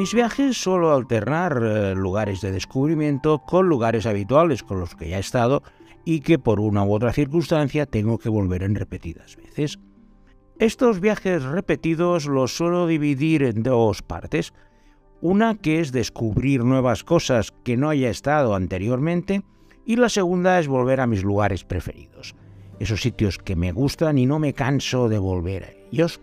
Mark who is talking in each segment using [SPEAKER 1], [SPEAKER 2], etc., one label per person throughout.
[SPEAKER 1] Mis viajes suelo alternar eh, lugares de descubrimiento con lugares habituales con los que ya he estado y que por una u otra circunstancia tengo que volver en repetidas veces. Estos viajes repetidos los suelo dividir en dos partes. Una que es descubrir nuevas cosas que no haya estado anteriormente y la segunda es volver a mis lugares preferidos, esos sitios que me gustan y no me canso de volver a ellos,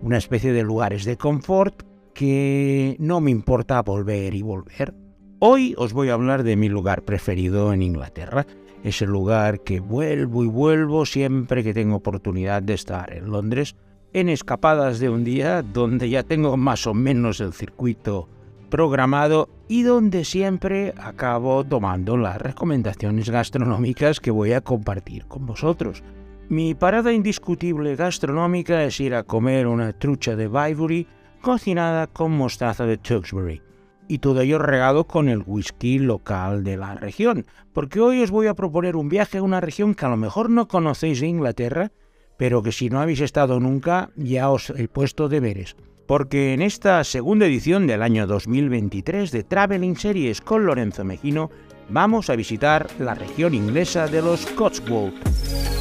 [SPEAKER 1] una especie de lugares de confort que no me importa volver y volver. Hoy os voy a hablar de mi lugar preferido en Inglaterra, ese lugar que vuelvo y vuelvo siempre que tengo oportunidad de estar en Londres, en escapadas de un día donde ya tengo más o menos el circuito programado y donde siempre acabo tomando las recomendaciones gastronómicas que voy a compartir con vosotros. Mi parada indiscutible gastronómica es ir a comer una trucha de Vivory cocinada con mostaza de Tewkesbury. Y todo ello regado con el whisky local de la región, porque hoy os voy a proponer un viaje a una región que a lo mejor no conocéis de Inglaterra, pero que si no habéis estado nunca ya os he puesto deberes. Porque en esta segunda edición del año 2023 de Traveling Series con Lorenzo Mejino vamos a visitar la región inglesa de los Cotswolds.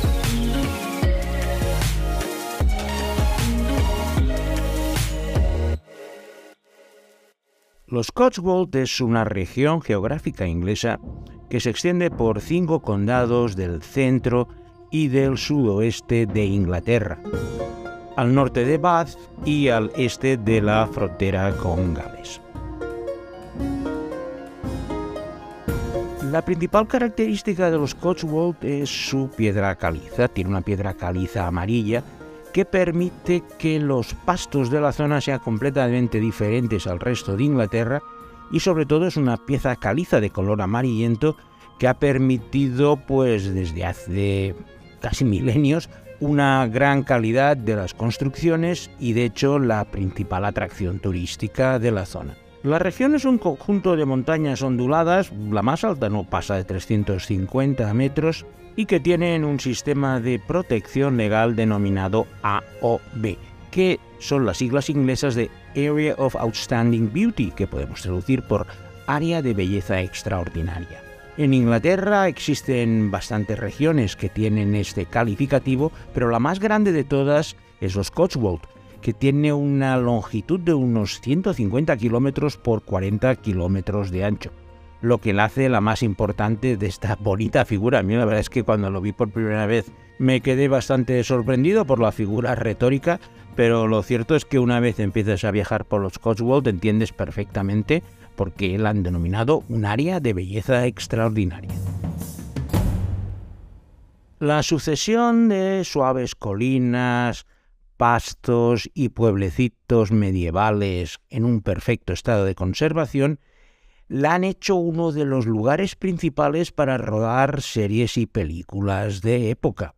[SPEAKER 1] Los Cotswolds es una región geográfica inglesa que se extiende por cinco condados del centro y del sudoeste de Inglaterra, al norte de Bath y al este de la frontera con Gales. La principal característica de los Cotswolds es su piedra caliza. Tiene una piedra caliza amarilla que permite que los pastos de la zona sean completamente diferentes al resto de Inglaterra y sobre todo es una pieza caliza de color amarillento que ha permitido pues desde hace casi milenios una gran calidad de las construcciones y de hecho la principal atracción turística de la zona. La región es un conjunto de montañas onduladas, la más alta no pasa de 350 metros y que tienen un sistema de protección legal denominado AOB, que son las siglas inglesas de Area of Outstanding Beauty, que podemos traducir por Área de Belleza Extraordinaria. En Inglaterra existen bastantes regiones que tienen este calificativo, pero la más grande de todas es los Cotswold, que tiene una longitud de unos 150 kilómetros por 40 kilómetros de ancho lo que la hace la más importante de esta bonita figura. A mí la verdad es que cuando lo vi por primera vez me quedé bastante sorprendido por la figura retórica, pero lo cierto es que una vez empiezas a viajar por los Cotswolds entiendes perfectamente por qué la han denominado un área de belleza extraordinaria. La sucesión de suaves colinas, pastos y pueblecitos medievales en un perfecto estado de conservación la han hecho uno de los lugares principales para rodar series y películas de época.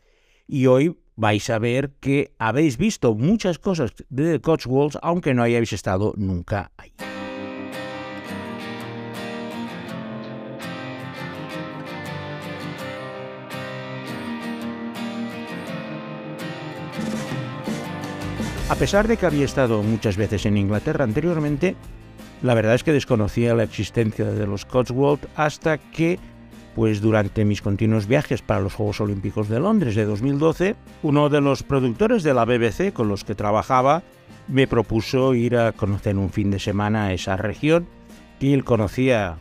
[SPEAKER 1] Y hoy vais a ver que habéis visto muchas cosas de The Cotswolds aunque no hayáis estado nunca ahí. A pesar de que había estado muchas veces en Inglaterra anteriormente, la verdad es que desconocía la existencia de los Cotswold hasta que, pues durante mis continuos viajes para los Juegos Olímpicos de Londres de 2012, uno de los productores de la BBC con los que trabajaba me propuso ir a conocer un fin de semana esa región que él conocía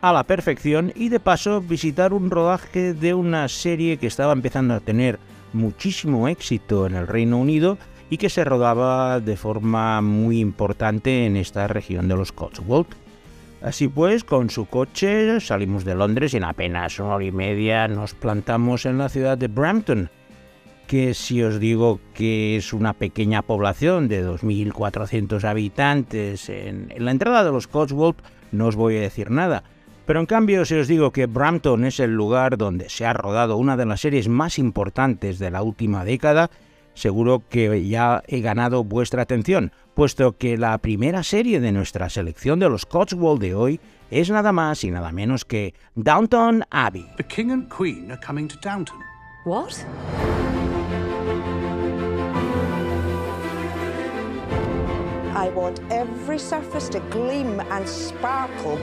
[SPEAKER 1] a la perfección y de paso visitar un rodaje de una serie que estaba empezando a tener muchísimo éxito en el Reino Unido y que se rodaba de forma muy importante en esta región de los Cotswolds. Así pues, con su coche salimos de Londres y en apenas una hora y media nos plantamos en la ciudad de Brampton, que si os digo que es una pequeña población de 2.400 habitantes en, la entrada de los Cotswolds, no os voy a decir nada. Pero en cambio, si os digo que Brampton es el lugar donde se ha rodado una de las series más importantes de la última década, seguro que ya he ganado vuestra atención, puesto que la primera serie de nuestra selección de los Cotswold de hoy es nada más y nada menos que Downton Abbey.
[SPEAKER 2] The King and Queen are coming to Downton.
[SPEAKER 3] What? I want every surface to gleam and sparkle.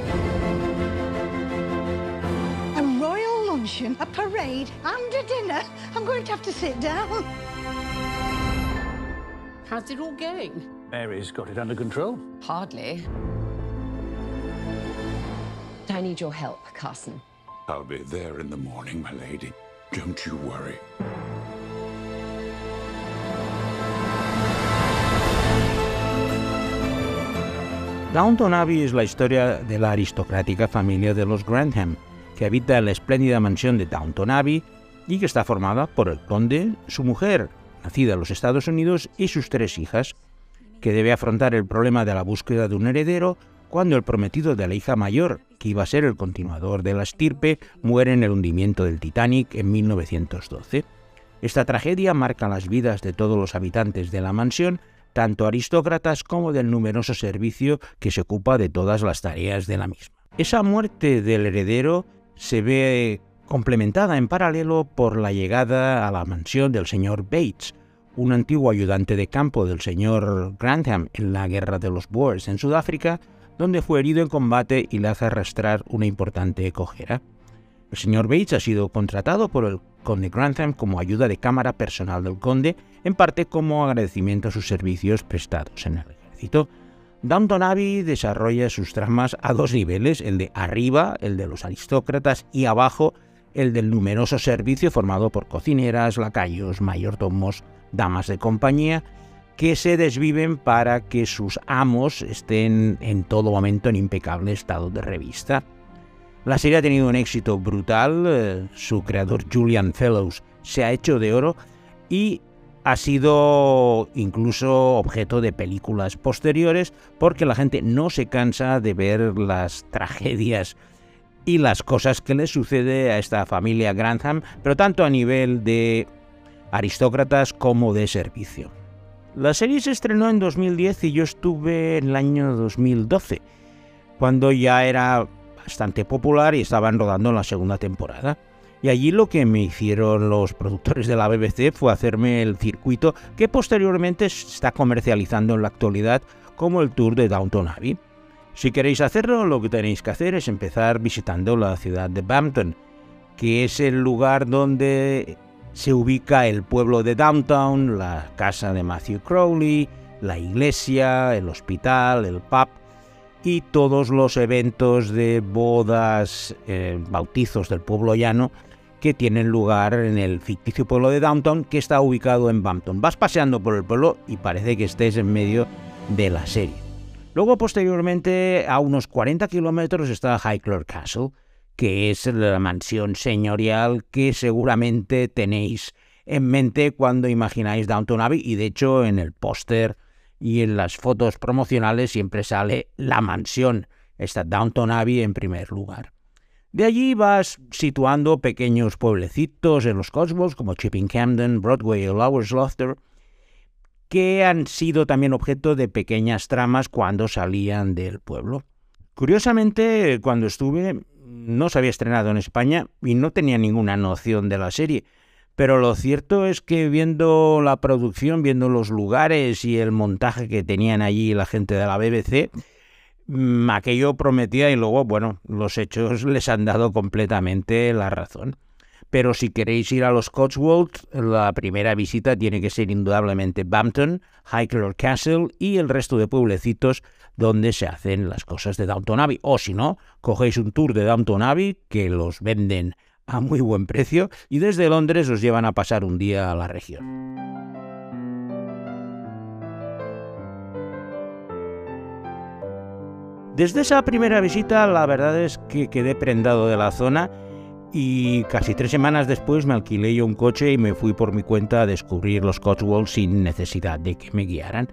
[SPEAKER 4] A luncheon, a parade, and a dinner. I'm going to have to sit down.
[SPEAKER 5] How's it all going?
[SPEAKER 2] Mary's got it under control.
[SPEAKER 5] Hardly. I need your help, Carson.
[SPEAKER 6] I'll be there in the morning, my lady. Don't you worry.
[SPEAKER 1] Downton Abbey es la historia de la aristocrática familia de los Grantham, que habita en la espléndida mansión de Downton Abbey y que está formada por el conde, su mujer, nacida en los Estados Unidos, y sus tres hijas, que debe afrontar el problema de la búsqueda de un heredero cuando el prometido de la hija mayor, que iba a ser el continuador de la estirpe, muere en el hundimiento del Titanic en 1912. Esta tragedia marca las vidas de todos los habitantes de la mansión, tanto aristócratas como del numeroso servicio que se ocupa de todas las tareas de la misma. Esa muerte del heredero se ve complementada en paralelo por la llegada a la mansión del señor Bates, un antiguo ayudante de campo del señor Grantham en la guerra de los Boers en Sudáfrica, donde fue herido en combate y le hace arrastrar una importante cojera. El señor Bates ha sido contratado por el conde Grantham como ayuda de cámara personal del conde, en parte como agradecimiento a sus servicios prestados en el ejército. Downton Abbey desarrolla sus tramas a dos niveles, el de arriba, el de los aristócratas, y abajo, el del numeroso servicio formado por cocineras, lacayos, mayordomos, damas de compañía, que se desviven para que sus amos estén en todo momento en impecable estado de revista. La serie ha tenido un éxito brutal, eh, su creador Julian Fellows se ha hecho de oro y ha sido incluso objeto de películas posteriores porque la gente no se cansa de ver las tragedias y las cosas que le sucede a esta familia Grantham, pero tanto a nivel de aristócratas como de servicio. La serie se estrenó en 2010 y yo estuve en el año 2012, cuando ya era bastante popular y estaban rodando la segunda temporada. Y allí lo que me hicieron los productores de la BBC fue hacerme el circuito que posteriormente está comercializando en la actualidad como el tour de Downton Abbey. Si queréis hacerlo, lo que tenéis que hacer es empezar visitando la ciudad de Bampton, que es el lugar donde se ubica el pueblo de Downtown, la casa de Matthew Crowley, la iglesia, el hospital, el pub y todos los eventos de bodas, eh, bautizos del pueblo llano que tienen lugar en el ficticio pueblo de Downtown que está ubicado en Bampton. Vas paseando por el pueblo y parece que estés en medio de la serie. Luego, posteriormente, a unos 40 kilómetros está Highclere Castle, que es la mansión señorial que seguramente tenéis en mente cuando imagináis Downton Abbey y de hecho en el póster y en las fotos promocionales siempre sale la mansión, esta Downton Abbey en primer lugar. De allí vas situando pequeños pueblecitos en los Cotswolds como Chipping Camden, Broadway o Lowersloster, que han sido también objeto de pequeñas tramas cuando salían del pueblo. Curiosamente, cuando estuve, no se había estrenado en España y no tenía ninguna noción de la serie. Pero lo cierto es que viendo la producción, viendo los lugares y el montaje que tenían allí la gente de la BBC, aquello prometía y luego, bueno, los hechos les han dado completamente la razón. Pero si queréis ir a los Cotswolds, la primera visita tiene que ser indudablemente Bampton, Highclere Castle y el resto de pueblecitos donde se hacen las cosas de Downton Abbey. O si no, cogéis un tour de Downton Abbey que los venden a muy buen precio y desde Londres os llevan a pasar un día a la región. Desde esa primera visita la verdad es que quedé prendado de la zona y casi tres semanas después me alquilé yo un coche y me fui por mi cuenta a descubrir los Cotswolds sin necesidad de que me guiaran.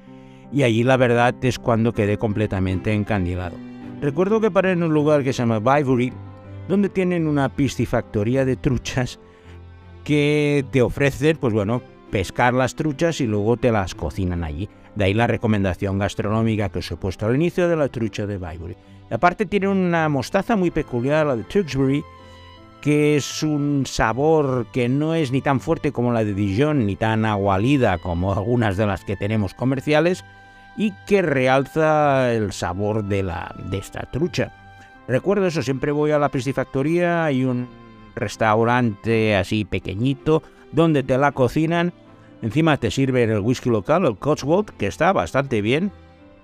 [SPEAKER 1] Y allí la verdad es cuando quedé completamente encandilado. Recuerdo que paré en un lugar que se llama Bivory, donde tienen una piscifactoría de truchas que te ofrecen, pues bueno, pescar las truchas y luego te las cocinan allí. De ahí la recomendación gastronómica que os he puesto al inicio de la trucha de Bivory. Aparte tiene una mostaza muy peculiar, la de Tewkesbury, que es un sabor que no es ni tan fuerte como la de Dijon, ni tan agualida como algunas de las que tenemos comerciales, y que realza el sabor de, la, de esta trucha. Recuerdo eso, siempre voy a la piscifactoría, hay un restaurante así pequeñito donde te la cocinan, encima te sirven el whisky local, el Cotswold, que está bastante bien,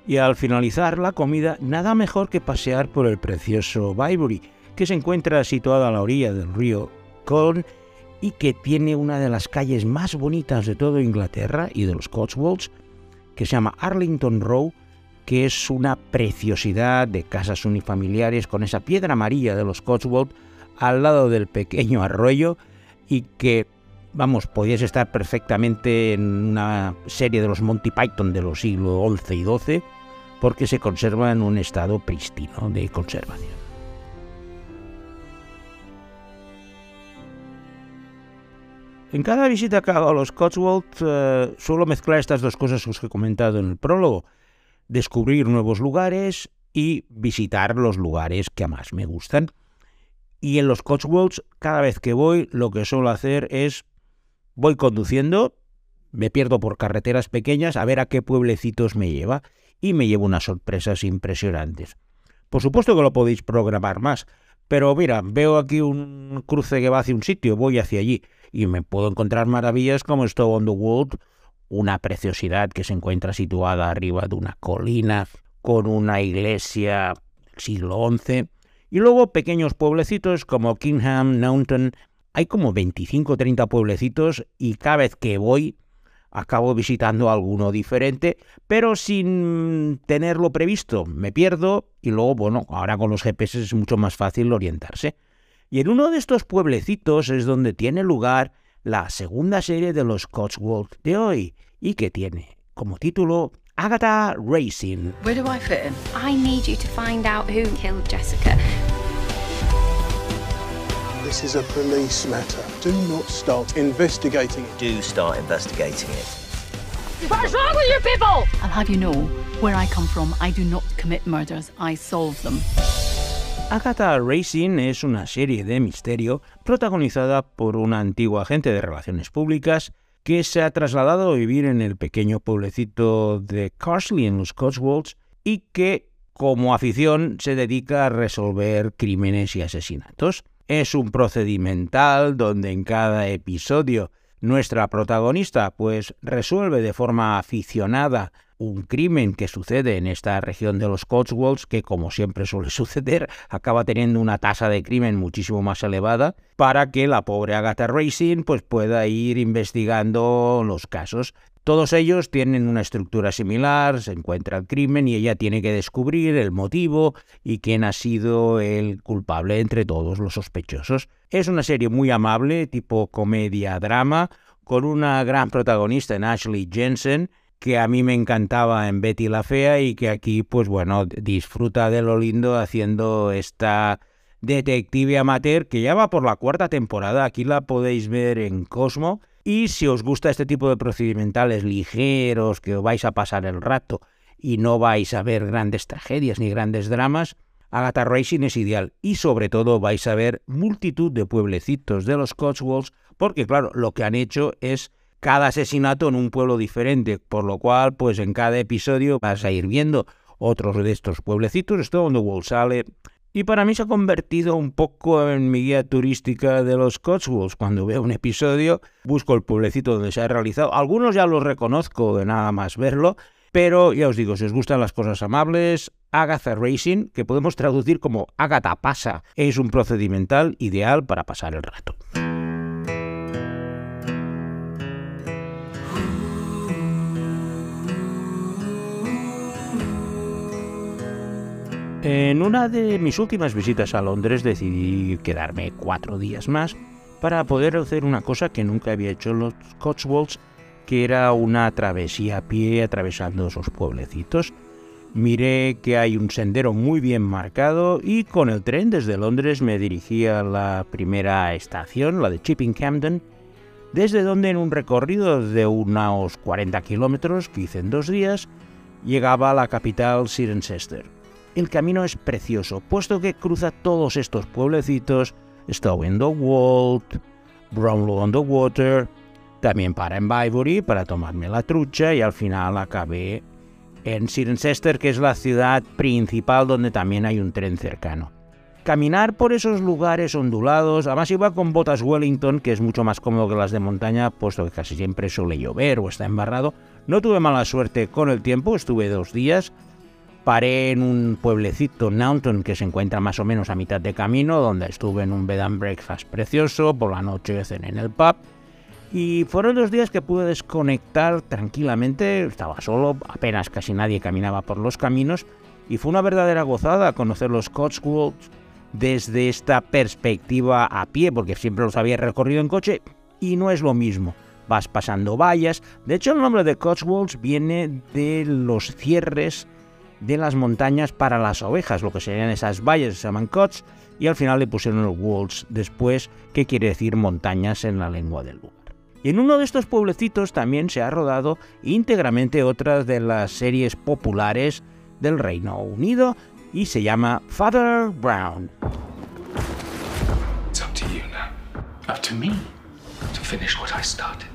[SPEAKER 1] y al finalizar la comida, nada mejor que pasear por el precioso Bybury, que se encuentra situado a la orilla del río Colne y que tiene una de las calles más bonitas de toda Inglaterra y de los Cotswolds, que se llama Arlington Row, que es una preciosidad de casas unifamiliares con esa piedra amarilla de los Cotswolds al lado del pequeño arroyo y que, vamos, podías estar perfectamente en una serie de los Monty Python de los siglos XI y XII porque se conserva en un estado pristino de conservación. En cada visita que hago a los Cotswolds eh, suelo mezclar estas dos cosas que he comentado en el prólogo. Descubrir nuevos lugares y visitar los lugares que más me gustan. Y en los Cotswolds, cada vez que voy, lo que suelo hacer es voy conduciendo, me pierdo por carreteras pequeñas a ver a qué pueblecitos me lleva y me llevo unas sorpresas impresionantes. Por supuesto que lo podéis programar más, pero mira, veo aquí un cruce que va hacia un sitio, voy hacia allí y me puedo encontrar maravillas como Stone on the Wood, una preciosidad que se encuentra situada arriba de una colina con una iglesia siglo XI, y luego pequeños pueblecitos como Kingham, Naunton, hay como 25 o 30 pueblecitos y cada vez que voy acabo visitando alguno diferente, pero sin tenerlo previsto. Me pierdo y luego, bueno, ahora con los GPS es mucho más fácil orientarse. Y en uno de estos pueblecitos es donde tiene lugar la segunda serie de los Cotswolds de hoy y que tiene como título Agatha Racing.
[SPEAKER 7] Where do I fit in? I need you to find out who killed Jessica.
[SPEAKER 8] This is a police matter. Do not start investigating it.
[SPEAKER 9] Do start investigating it.
[SPEAKER 7] What's wrong with you people? I'll have you know, where I come from, I do not commit murders, I solve them.
[SPEAKER 1] Agatha Racing es una serie de misterio protagonizada por una antigua agente de relaciones públicas que se ha trasladado a vivir en el pequeño pueblecito de Carsley en los Cotswolds y que, como afición, se dedica a resolver crímenes y asesinatos. Es un procedimental donde en cada episodio nuestra protagonista pues resuelve de forma aficionada un crimen que sucede en esta región de los Cotswolds, que como siempre suele suceder, acaba teniendo una tasa de crimen muchísimo más elevada, para que la pobre Agatha Racing pues, pueda ir investigando los casos. Todos ellos tienen una estructura similar, se encuentra el crimen y ella tiene que descubrir el motivo y quién ha sido el culpable entre todos los sospechosos. Es una serie muy amable, tipo comedia-drama, con una gran protagonista en Ashley Jensen, que a mí me encantaba en Betty la Fea y que aquí, pues bueno, disfruta de lo lindo haciendo esta detective amateur que ya va por la cuarta temporada. Aquí la podéis ver en Cosmo. Y si os gusta este tipo de procedimentales ligeros, que os vais a pasar el rato y no vais a ver grandes tragedias ni grandes dramas, Agatha Racing es ideal. Y sobre todo vais a ver multitud de pueblecitos de los Cotswolds, porque claro, lo que han hecho es cada asesinato en un pueblo diferente, por lo cual, pues en cada episodio vas a ir viendo otros de estos pueblecitos. Esto donde Wall sale y para mí se ha convertido un poco en mi guía turística de los Cotswolds. Cuando veo un episodio, busco el pueblecito donde se ha realizado. Algunos ya los reconozco de nada más verlo, pero ya os digo, si os gustan las cosas amables, Agatha Racing, que podemos traducir como Agatha pasa, es un procedimental ideal para pasar el rato. En una de mis últimas visitas a Londres decidí quedarme cuatro días más para poder hacer una cosa que nunca había hecho en los Cotswolds, que era una travesía a pie atravesando esos pueblecitos. Miré que hay un sendero muy bien marcado y con el tren desde Londres me dirigí a la primera estación, la de Chipping Camden, desde donde en un recorrido de unos 40 kilómetros que hice en dos días, llegaba a la capital Cirencester. El camino es precioso, puesto que cruza todos estos pueblecitos, Stowe in the Wold, Brownlow on the Water, también para en Bybury para tomarme la trucha y al final acabé en Cirencester, que es la ciudad principal donde también hay un tren cercano. Caminar por esos lugares ondulados, además iba con botas Wellington, que es mucho más cómodo que las de montaña, puesto que casi siempre suele llover o está embarrado. No tuve mala suerte con el tiempo, estuve dos días. Paré en un pueblecito, Naunton, que se encuentra más o menos a mitad de camino, donde estuve en un bed and breakfast precioso, por la noche cené en el pub. Y fueron dos días que pude desconectar tranquilamente, estaba solo, apenas casi nadie caminaba por los caminos, y fue una verdadera gozada conocer los Cotswolds desde esta perspectiva a pie, porque siempre los había recorrido en coche, y no es lo mismo. Vas pasando vallas. De hecho, el nombre de Cotswolds viene de los cierres de las montañas para las ovejas, lo que serían esas vallas se llaman cots, y al final le pusieron los wolds después, que quiere decir montañas en la lengua del lugar. Y en uno de estos pueblecitos también se ha rodado íntegramente otra de las series populares del Reino Unido y se llama Father Brown.
[SPEAKER 9] It's up to you now. Up to me to finish what I.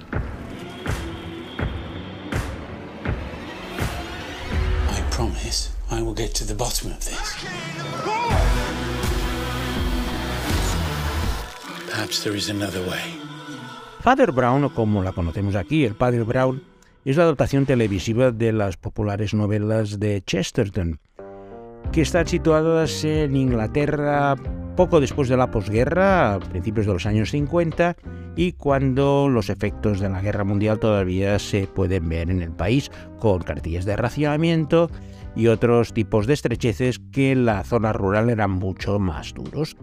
[SPEAKER 10] promise I will get to the bottom of this. Perhaps there is another way.
[SPEAKER 1] Father Brown, como la conocemos aquí, el Padre Brown, es la adaptación televisiva de las populares novelas de Chesterton, que están situadas en Inglaterra poco después de la posguerra, a principios de los años 50, y cuando los efectos de la guerra mundial todavía se pueden ver en el país, con cartillas de racionamiento y otros tipos de estrecheces que en la zona rural eran mucho más duros.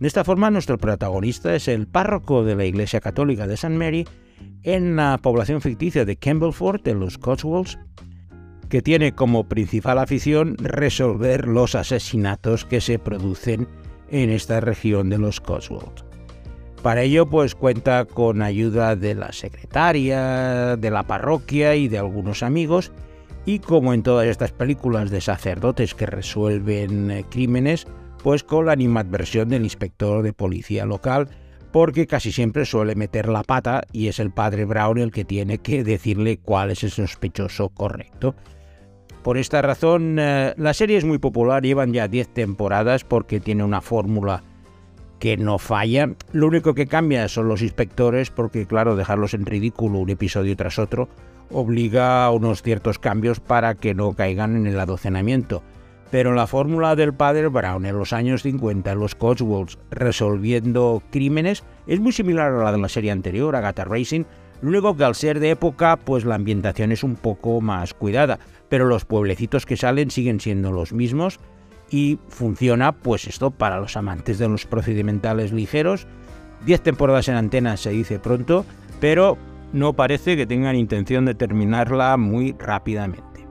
[SPEAKER 1] De esta forma, nuestro protagonista es el párroco de la Iglesia Católica de St. Mary en la población ficticia de Campbellford, en los Cotswolds, que tiene como principal afición resolver los asesinatos que se producen en esta región de los Cotswolds. Para ello, pues cuenta con ayuda de la secretaria, de la parroquia y de algunos amigos, y como en todas estas películas de sacerdotes que resuelven eh, crímenes, pues con la animadversión del inspector de policía local, porque casi siempre suele meter la pata y es el padre Brown el que tiene que decirle cuál es el sospechoso correcto. Por esta razón, eh, la serie es muy popular, llevan ya 10 temporadas porque tiene una fórmula que no falla. Lo único que cambia son los inspectores porque, claro, dejarlos en ridículo un episodio tras otro obliga a unos ciertos cambios para que no caigan en el adocenamiento. Pero la fórmula del padre Brown en los años 50 en los Cotswolds resolviendo crímenes es muy similar a la de la serie anterior, Agatha Racing, lo único que al ser de época, pues la ambientación es un poco más cuidada, pero los pueblecitos que salen siguen siendo los mismos y funciona, pues esto, para los amantes de los procedimentales ligeros. 10 temporadas en antena se dice pronto, pero no parece que tengan intención de terminarla muy rápidamente.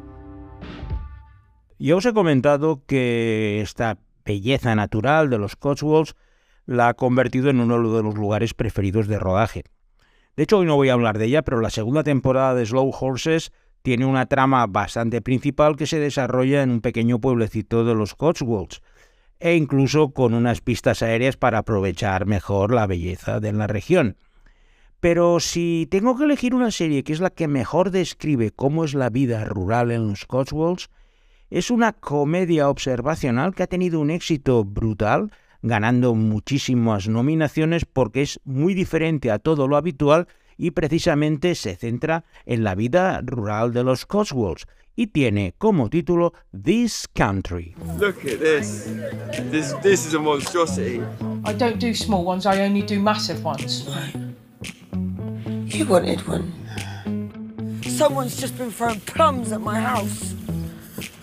[SPEAKER 1] Ya os he comentado que esta belleza natural de los Cotswolds la ha convertido en uno de los lugares preferidos de rodaje. De hecho, hoy no voy a hablar de ella, pero la segunda temporada de Slow Horses tiene una trama bastante principal que se desarrolla en un pequeño pueblecito de los Cotswolds, e incluso con unas pistas aéreas para aprovechar mejor la belleza de la región. Pero si tengo que elegir una serie que es la que mejor describe cómo es la vida rural en los Cotswolds, es una comedia observacional que ha tenido un éxito brutal, ganando muchísimas nominaciones porque es muy diferente a todo lo habitual y precisamente se centra en la vida rural de los Cotswolds y tiene como título This Country.
[SPEAKER 11] Look at this. This this is a monstrosity.
[SPEAKER 12] I don't do small ones, I only do massive ones.
[SPEAKER 13] You wanted one. Someone's just been throwing plums at my house.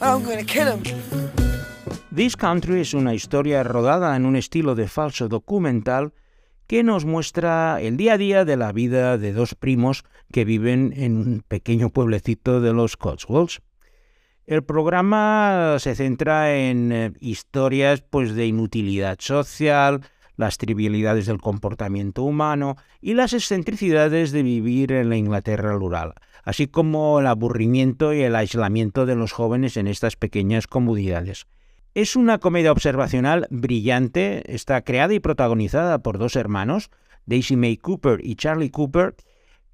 [SPEAKER 13] I'm gonna kill him.
[SPEAKER 1] This Country es una historia rodada en un estilo de falso documental que nos muestra el día a día de la vida de dos primos que viven en un pequeño pueblecito de los Cotswolds. El programa se centra en eh, historias pues, de inutilidad social, las trivialidades del comportamiento humano y las excentricidades de vivir en la Inglaterra rural, así como el aburrimiento y el aislamiento de los jóvenes en estas pequeñas comunidades. Es una comedia observacional brillante, está creada y protagonizada por dos hermanos, Daisy May Cooper y Charlie Cooper,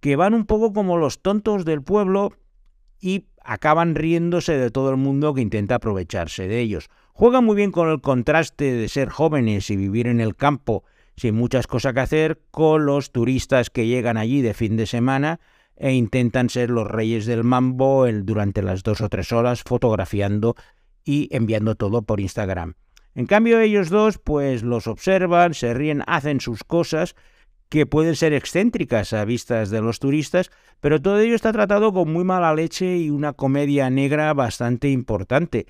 [SPEAKER 1] que van un poco como los tontos del pueblo y acaban riéndose de todo el mundo que intenta aprovecharse de ellos. Juegan muy bien con el contraste de ser jóvenes y vivir en el campo sin muchas cosas que hacer, con los turistas que llegan allí de fin de semana e intentan ser los reyes del mambo durante las dos o tres horas fotografiando y enviando todo por Instagram. En cambio ellos dos pues los observan, se ríen, hacen sus cosas que pueden ser excéntricas a vistas de los turistas, pero todo ello está tratado con muy mala leche y una comedia negra bastante importante.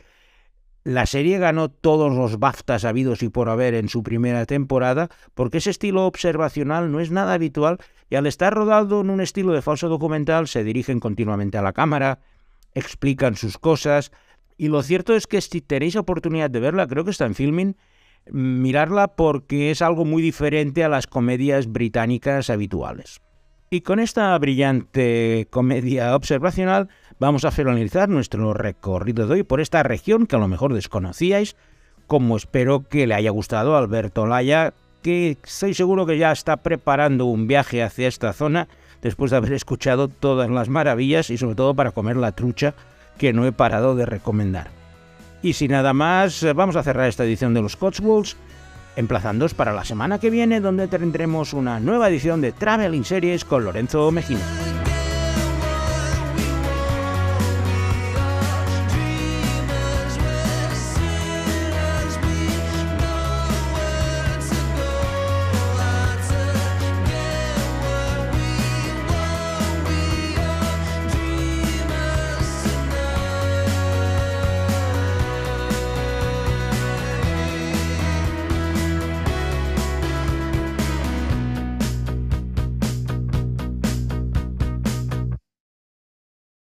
[SPEAKER 1] La serie ganó todos los BAFTAs habidos y por haber en su primera temporada, porque ese estilo observacional no es nada habitual y al estar rodado en un estilo de falso documental se dirigen continuamente a la cámara, explican sus cosas, y lo cierto es que si tenéis oportunidad de verla, creo que está en filming, mirarla porque es algo muy diferente a las comedias británicas habituales. Y con esta brillante comedia observacional vamos a finalizar nuestro recorrido de hoy por esta región que a lo mejor desconocíais, como espero que le haya gustado a Alberto Laya, que estoy seguro que ya está preparando un viaje hacia esta zona después de haber escuchado todas las maravillas y sobre todo para comer la trucha que no he parado de recomendar. Y sin nada más, vamos a cerrar esta edición de los Cotswolds emplazándoos para la semana que viene donde tendremos una nueva edición de Traveling Series con Lorenzo Mejino.